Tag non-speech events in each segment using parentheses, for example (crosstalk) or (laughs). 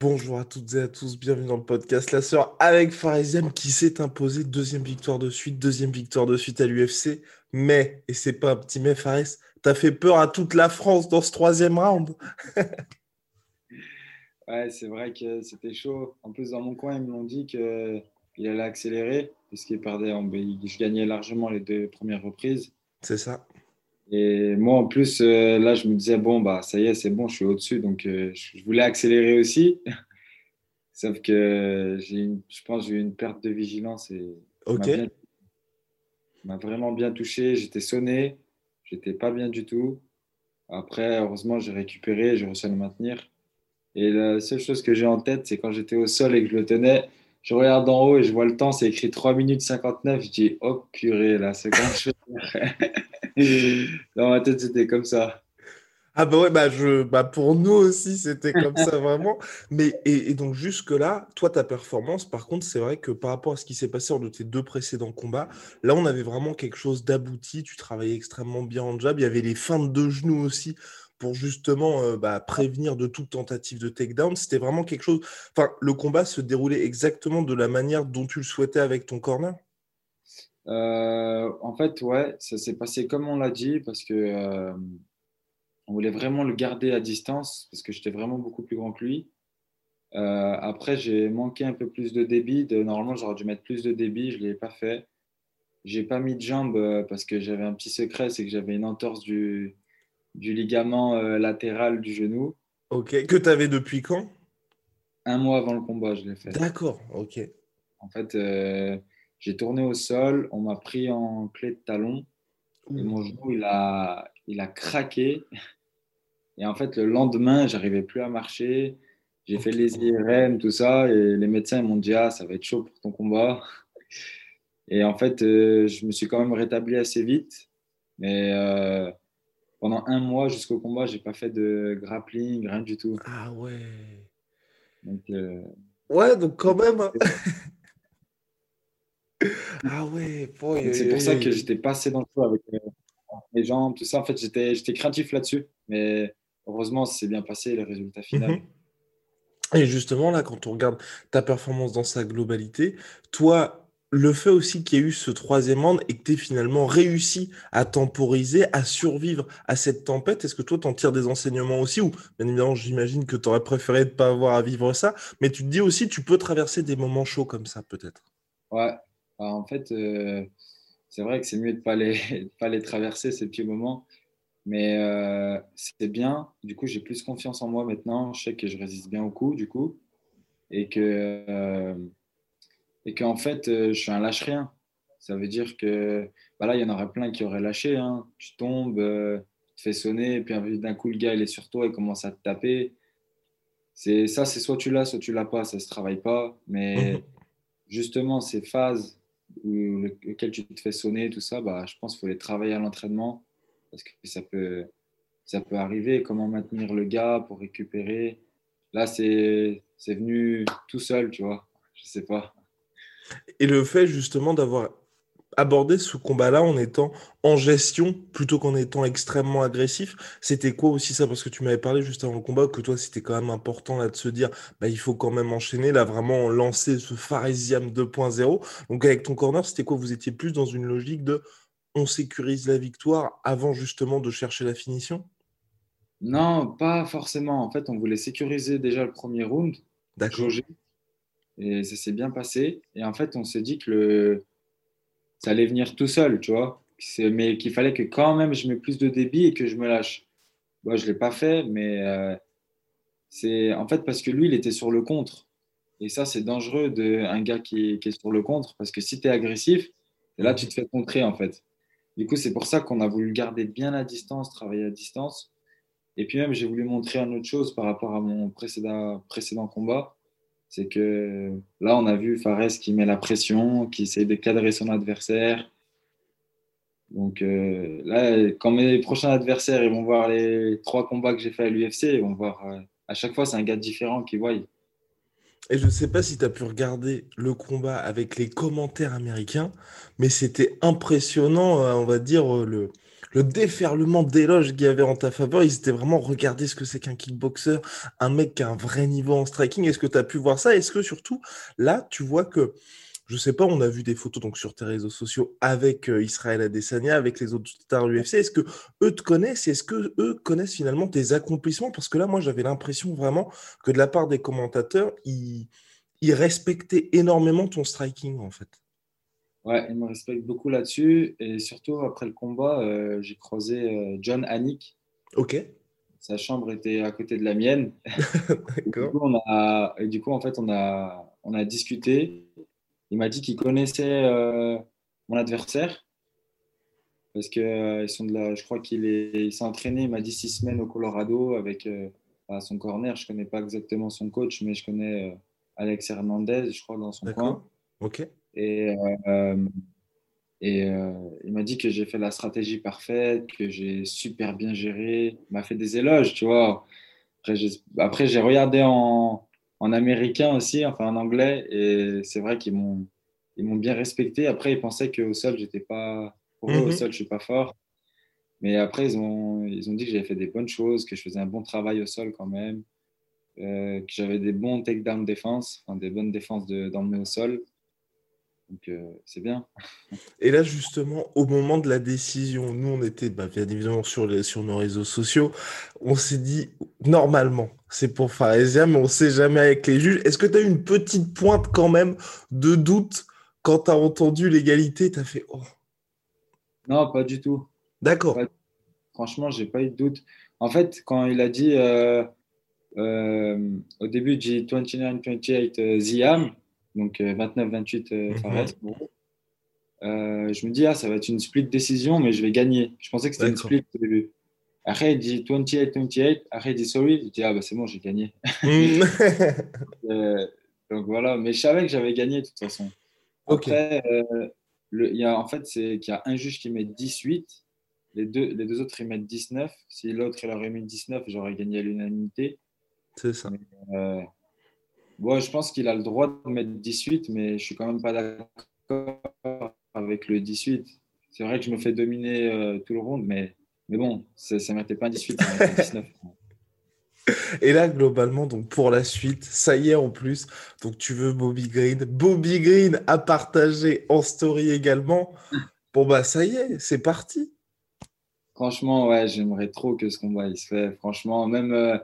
Bonjour à toutes et à tous, bienvenue dans le podcast La Sœur avec Farisiam qui s'est imposé deuxième victoire de suite, deuxième victoire de suite à l'UFC. Mais, et c'est pas un petit mais Faris, t'as fait peur à toute la France dans ce troisième round. (laughs) Ouais, c'est vrai que c'était chaud. En plus, dans mon coin, ils me l'ont dit qu'il allait accélérer, puisqu'il perdait. En... Je gagnais largement les deux premières reprises. C'est ça. Et moi, en plus, euh, là, je me disais, bon, bah, ça y est, c'est bon, je suis au-dessus. Donc, euh, je voulais accélérer aussi. (laughs) Sauf que une- je pense j'ai eu une perte de vigilance et Ok. m'a vraiment bien touché. J'étais sonné, j'étais pas bien du tout. Après, heureusement, j'ai récupéré, j'ai réussi à le maintenir. Et la seule chose que j'ai en tête, c'est quand j'étais au sol et que je le tenais, je regarde en haut et je vois le temps, c'est écrit 3 minutes 59. Je dis, oh purée, là, c'est quand je (laughs) Dans ma tête, c'était comme ça. Ah bah ouais, bah, je, bah pour nous aussi, c'était comme ça vraiment. Mais et, donc jusque-là, toi, ta performance, par contre, c'est vrai que par rapport à ce qui s'est passé lors de tes deux précédents combats, là, on avait vraiment quelque chose d'abouti. Tu travaillais extrêmement bien en jab. Il y avait les feintes de genoux aussi pour justement euh, bah, prévenir de toute tentative de takedown. C'était vraiment quelque chose. Enfin, le combat se déroulait exactement de la manière dont tu le souhaitais avec ton corner? Euh, en fait, ouais, ça s'est passé comme on l'a dit parce que euh, on voulait vraiment le garder à distance parce que j'étais vraiment beaucoup plus grand que lui. Euh, après, j'ai manqué un peu plus de débit. De, normalement, j'aurais dû mettre plus de débit, je ne l'ai pas fait. J'ai pas mis de jambe euh, parce que j'avais un petit secret, c'est que j'avais une entorse du, du ligament euh, latéral du genou. Ok. Que tu avais depuis quand? Un mois avant le combat, je l'ai fait. D'accord. Ok. En fait, euh, j'ai tourné au sol, on m'a pris en clé de talon. Et mon genou, il a, il a craqué. Et en fait, le lendemain, j'arrivais plus à marcher. J'ai fait les IRM, tout ça. Et les médecins m'ont dit, ah, ça va être chaud pour ton combat. Et en fait, euh, je me suis quand même rétabli assez vite. Mais euh, pendant un mois jusqu'au combat, j'ai pas fait de grappling, rien du tout. Ah ouais. Donc, euh, Ouais, donc quand même. (laughs) Ah ouais, boy, c'est pour ça que j'étais pas assez dans le feu avec les jambes, tout ça. En fait, j'étais j'étais craintif là-dessus. Mais heureusement, c'est bien passé, le résultat final. Mhm. Et justement, là, quand on regarde ta performance dans sa globalité, toi, le fait aussi qu'il y ait eu ce troisième round et que tu aies finalement réussi à temporiser, à survivre à cette tempête, est-ce que toi, t'en tires des enseignements aussi? Ou, bien évidemment, j'imagine que tu aurais préféré ne pas avoir à vivre ça, mais tu te dis aussi, tu peux traverser des moments chauds comme ça, peut-être? Ouais, en fait, euh, c'est vrai que c'est mieux de ne pas les, (laughs) de pas les traverser, ces petits moments. Mais euh, c'est bien. Du coup, j'ai plus confiance en moi maintenant. Je sais que je résiste bien au coup, du coup. Et que, euh, et qu'en fait, euh, je suis un lâche-rien. Ça veut dire que bah là, il y en aurait plein qui auraient lâché. hein. Tu tombes, euh, tu te fais sonner, et puis d'un coup, le gars, il est sur toi, il commence à te taper. C'est, ça, c'est soit tu l'as, soit tu l'as pas. Ça se travaille pas. Mais (laughs) justement, ces phases où, le- lesquelles tu te fais sonner, tout ça, bah, je pense qu'il faut les travailler à l'entraînement parce que ça peut, ça peut arriver. Comment maintenir le gars pour récupérer. Là, c'est, venu tout seul, tu vois. Je sais pas. Et le fait justement d'avoir abordé ce combat-là en étant en gestion plutôt qu'en étant extrêmement agressif, c'était quoi aussi ça? Parce que tu m'avais parlé juste avant le combat que toi c'était quand même important là de se dire bah il faut quand même enchaîner, là vraiment lancer ce Pharisiam 2.0. Donc avec ton corner, c'était quoi? Vous étiez plus dans une logique de on sécurise la victoire avant justement de chercher la finition? Non, pas forcément. En fait, on voulait sécuriser déjà le premier round, D'accord. et ça s'est bien passé. Et en fait, on s'est dit que le... ça allait venir tout seul, tu vois. mais qu'il fallait que quand même je mette plus de débit et que je me lâche. Moi, je ne l'ai pas fait, mais euh, c'est en fait parce que lui, il était sur le contre. Et ça, c'est dangereux d'un gars qui, est sur le contre, parce que si tu es agressif, là, tu te fais contrer, en fait. Du coup, c'est pour ça qu'on a voulu garder bien à distance, travailler à distance. Et puis même, j'ai voulu montrer une autre chose par rapport à mon précédent combat. C'est que là, on a vu Fares qui met la pression, qui essaie de cadrer son adversaire. Donc euh, là, quand mes prochains adversaires vont voir les trois combats que j'ai fait à l'UFC, ils vont voir euh, à chaque fois, c'est un gars différent qui voit. Et je ne sais pas si tu as pu regarder le combat avec les commentaires américains, mais c'était impressionnant, euh, on va dire, le, le déferlement d'éloges qu'il y avait en ta faveur. Ils étaient vraiment regarder ce que c'est qu'un kickboxer, un mec qui a un vrai niveau en striking. Est-ce que tu as pu voir ça? Est-ce que surtout, là, tu vois que je sais pas, on a vu des photos donc sur tes réseaux sociaux avec euh, Israël Adesanya, avec les autres stars UFC. Est-ce que eux te connaissent? Est-ce que eux connaissent finalement tes accomplissements? Parce que là, moi, j'avais l'impression vraiment que de la part des commentateurs, ils respectaient énormément ton striking en fait. Ouais, ils me respectent beaucoup là-dessus. Et surtout, après le combat, euh, j'ai croisé euh, John Hannick. Ok. Sa chambre était à côté de la mienne. (laughs) D'accord. Du, on a, et du coup, en fait, on a, on a discuté. Il m'a dit qu'il connaissait euh, mon adversaire parce que euh, ils sont de la, je crois qu'il s'est entraîné. Il m'a dit six semaines au Colorado avec à son corner. Je connais pas exactement son coach, mais je connais Alex Hernandez, je crois dans son coin. Ok. Et et il m'a dit que j'ai fait la stratégie parfaite, que j'ai super bien géré. Il m'a fait des éloges, tu vois. Après, j'ai regardé en, en américain aussi, enfin en anglais. Et c'est vrai qu'ils m'ont, ils m'ont bien respecté. Après, ils pensaient qu'au sol, j'étais pas. Pour eux, au mhm. sol, je suis pas fort. Mais après, ils ont, ils ont dit que j'avais fait des bonnes choses, que je faisais un bon travail au sol quand même, euh, que j'avais des bons takedown défense, enfin, des bonnes défenses d'emmener au sol. Donc, euh, c'est bien. Et là, justement, au moment de la décision, nous, on était bah, bien évidemment sur, les, sur nos réseaux sociaux. On s'est dit, normalement, c'est pour Faresia, mais on ne sait jamais avec les juges. Est-ce que tu as eu une petite pointe quand même de doute quand tu as entendu l'égalité? Tu as fait, oh. Non, pas du tout. D'accord. Franchement, j'ai pas eu de doute. En fait, quand il a dit euh, euh, au début, j'ai 29-28 Ziam, donc 29-28 euh, euh, Fares. Mhm. Euh, je me dis, ah, ça va être une split décision, mais je vais gagner. Je pensais que c'était une split au début. Après, il dit 28-28. Après, il dit sorry. Je dis, ah, bah, c'est bon, j'ai gagné. Mhm. (laughs) donc voilà, mais je savais que j'avais gagné de toute façon. Après, le, y a, en fait, c'est qu'il y a un juge qui met 18. Les deux, les deux autres, ils mettent 19. Si l'autre, il aurait mis 19, j'aurais gagné à l'unanimité. C'est ça. Bon, je pense qu'il a le droit de mettre 18, mais je suis quand même pas d'accord avec le 18. C'est vrai que je me fais dominer euh, tout le round, mais, mais bon, ça ne mettait pas un 18, ça mettait 19. (laughs) Et là, globalement, donc pour la suite, ça y est en plus. Donc tu veux Bobby Green. Bobby Green a partagé en story également. Bon, bah ça y est, c'est parti. Franchement, ouais, j'aimerais trop que ce combat il se fait. Franchement, même. Euh,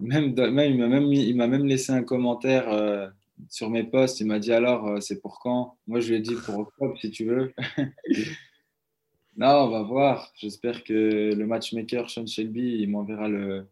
même, même, il m'a même, il m'a même laissé un commentaire euh, sur mes posts. Il m'a dit alors, euh, c'est pour quand? Moi, je lui ai dit pour octobre, si tu veux. (laughs) non, on va voir. J'espère que le matchmaker Sean Shelby, il m'enverra le,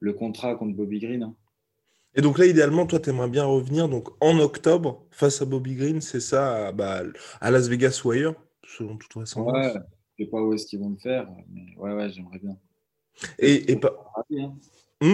le contrat contre Bobby Green. Hein. Et donc là, idéalement, toi, tu aimerais bien revenir donc, en octobre face à Bobby Green, c'est ça, à, bah, à Las Vegas ou ailleurs, selon toute vraisemblance. Ouais, je sais pas où est-ce qu'ils vont le faire, mais ouais, ouais, j'aimerais bien. Et, et pas.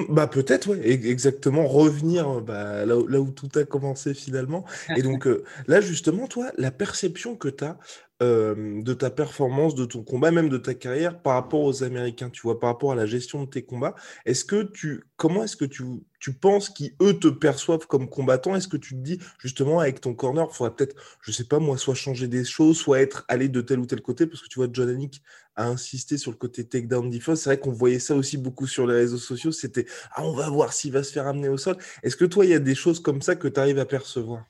Bah peut-être, ouais, exactement, revenir bah, là, où, là, où tout a commencé finalement. Et donc euh, là, justement, toi, la perception que tu as de ta performance, de ton combat, même de ta carrière par rapport aux Américains, tu vois, par rapport à la gestion de tes combats, est-ce que tu, comment est-ce que tu, tu penses qu'eux te perçoivent comme combattant Est-ce que tu te dis, justement, avec ton corner, il faudrait peut-être, je sais pas moi, soit changer des choses, soit être allé de tel ou tel côté, parce que tu vois, John a insisté sur le côté takedown defense. C'est vrai qu'on voyait ça aussi beaucoup sur les réseaux sociaux. C'était, ah, on va voir s'il va se faire amener au sol. Est-ce que toi, il y a des choses comme ça que tu arrives à percevoir?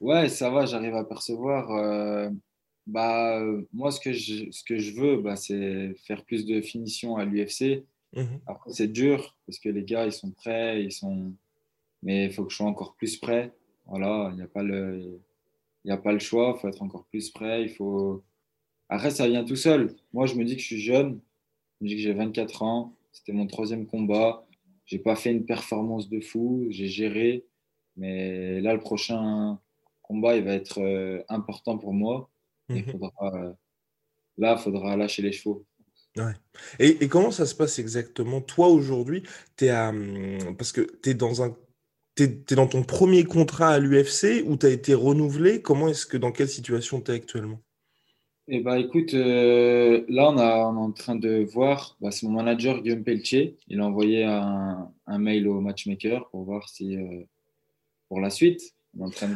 Ouais, ça va, j'arrive à percevoir. Euh, bah, moi, ce que je, ce que je veux, bah, c'est faire plus de finition à l'UFC. Mhm. Après, c'est dur parce que les gars, ils sont prêts, ils sont... mais il faut que je sois encore plus prêt. Voilà, il n'y a, pas le... a pas le choix, il faut être encore plus prêt. Il faut, Après, ça vient tout seul. Moi, je me dis que je suis jeune. Je me dis que j'ai 24 ans. C'était mon troisième combat. J'ai pas fait une performance de fou. J'ai géré. Mais là, le prochain combat, il va être euh, important pour moi. Il mhm. faudra, euh, là, il faudra lâcher les chevaux. Ouais. Et, et, comment ça se passe exactement? Toi, aujourd'hui, tu es à. Hum, parce que tu es dans un. Tu es, dans ton premier contrat à l'UFC ou tu as été renouvelé? Comment est-ce que, dans quelle situation tu es actuellement? Eh ben, écoute, euh, là, on, a, on, est en train de voir. Bah, c'est mon manager, Guillaume Pelletier. Il a envoyé un, un mail au matchmaker pour voir si. pour la suite.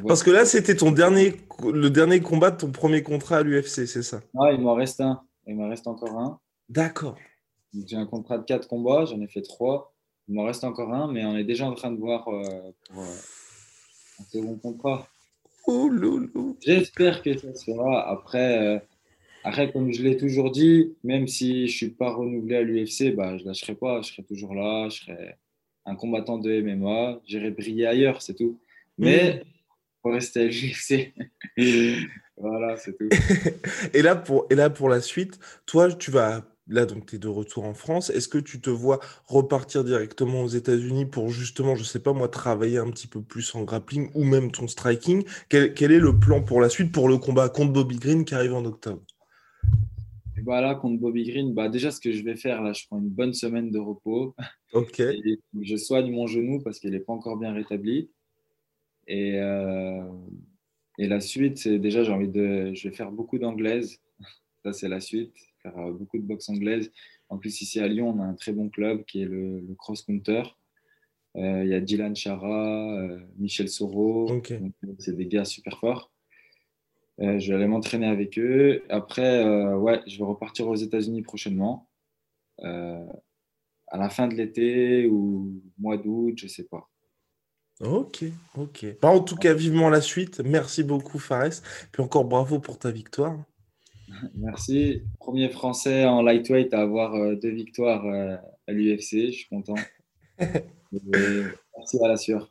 Parce que là, c'était ton dernier, le dernier combat de ton premier contrat à l'UFC, c'est ça? Ah, il m'en reste un. Il m'en reste encore un. D'accord. J'ai un contrat de 4 combats, j'en ai fait 3. Il m'en reste encore un, mais on est déjà en train de voir euh, pour euh, un second contrat. Oh, loulou. J'espère que ça se fera. Après, euh, après comme je l'ai toujours dit, même si je ne suis pas renouvelé à l'UFC, bah, je ne lâcherai pas. Je serai toujours là. Je serai un combattant de MMA. J'irai briller ailleurs, c'est tout. Mais pour rester à l'UFC. voilà, c'est tout. (laughs) et, là, pour, et là, pour la suite, toi, tu vas. Là, donc, tu es de retour en France. Est-ce que tu te vois repartir directement aux États-Unis pour justement, je sais pas moi, travailler un petit peu plus en grappling ou même ton striking? Quel, quel est le plan pour la suite pour le combat contre Bobby Green qui arrive en octobre? Voilà, contre Bobby Green, bah déjà, ce que je vais faire, là, je prends une bonne semaine de repos. Ok. je soigne mon genou parce qu'il n'est pas encore bien rétabli. Et, euh, et la suite, c'est déjà, j'ai envie de. Je vais faire beaucoup d'anglaise. Ça, c'est la suite. Faire euh, beaucoup de boxe anglaise. En plus, ici à Lyon, on a un très bon club qui est le, Cross Counter. Euh, il y a Dylan Chara, Michel Soro. C'est des gars super forts. je vais aller m'entraîner avec eux. Après, ouais, je vais repartir aux États-Unis prochainement. à la fin de l'été ou mois d'août, je sais pas. Ok, ok. Bah, en tout cas, vivement la suite. Merci beaucoup, Fares. Puis encore bravo pour ta victoire. (laughs) Merci. Premier Français en lightweight à avoir euh, deux victoires euh, à l'UFC. Je suis content. (laughs) merci à la sueur.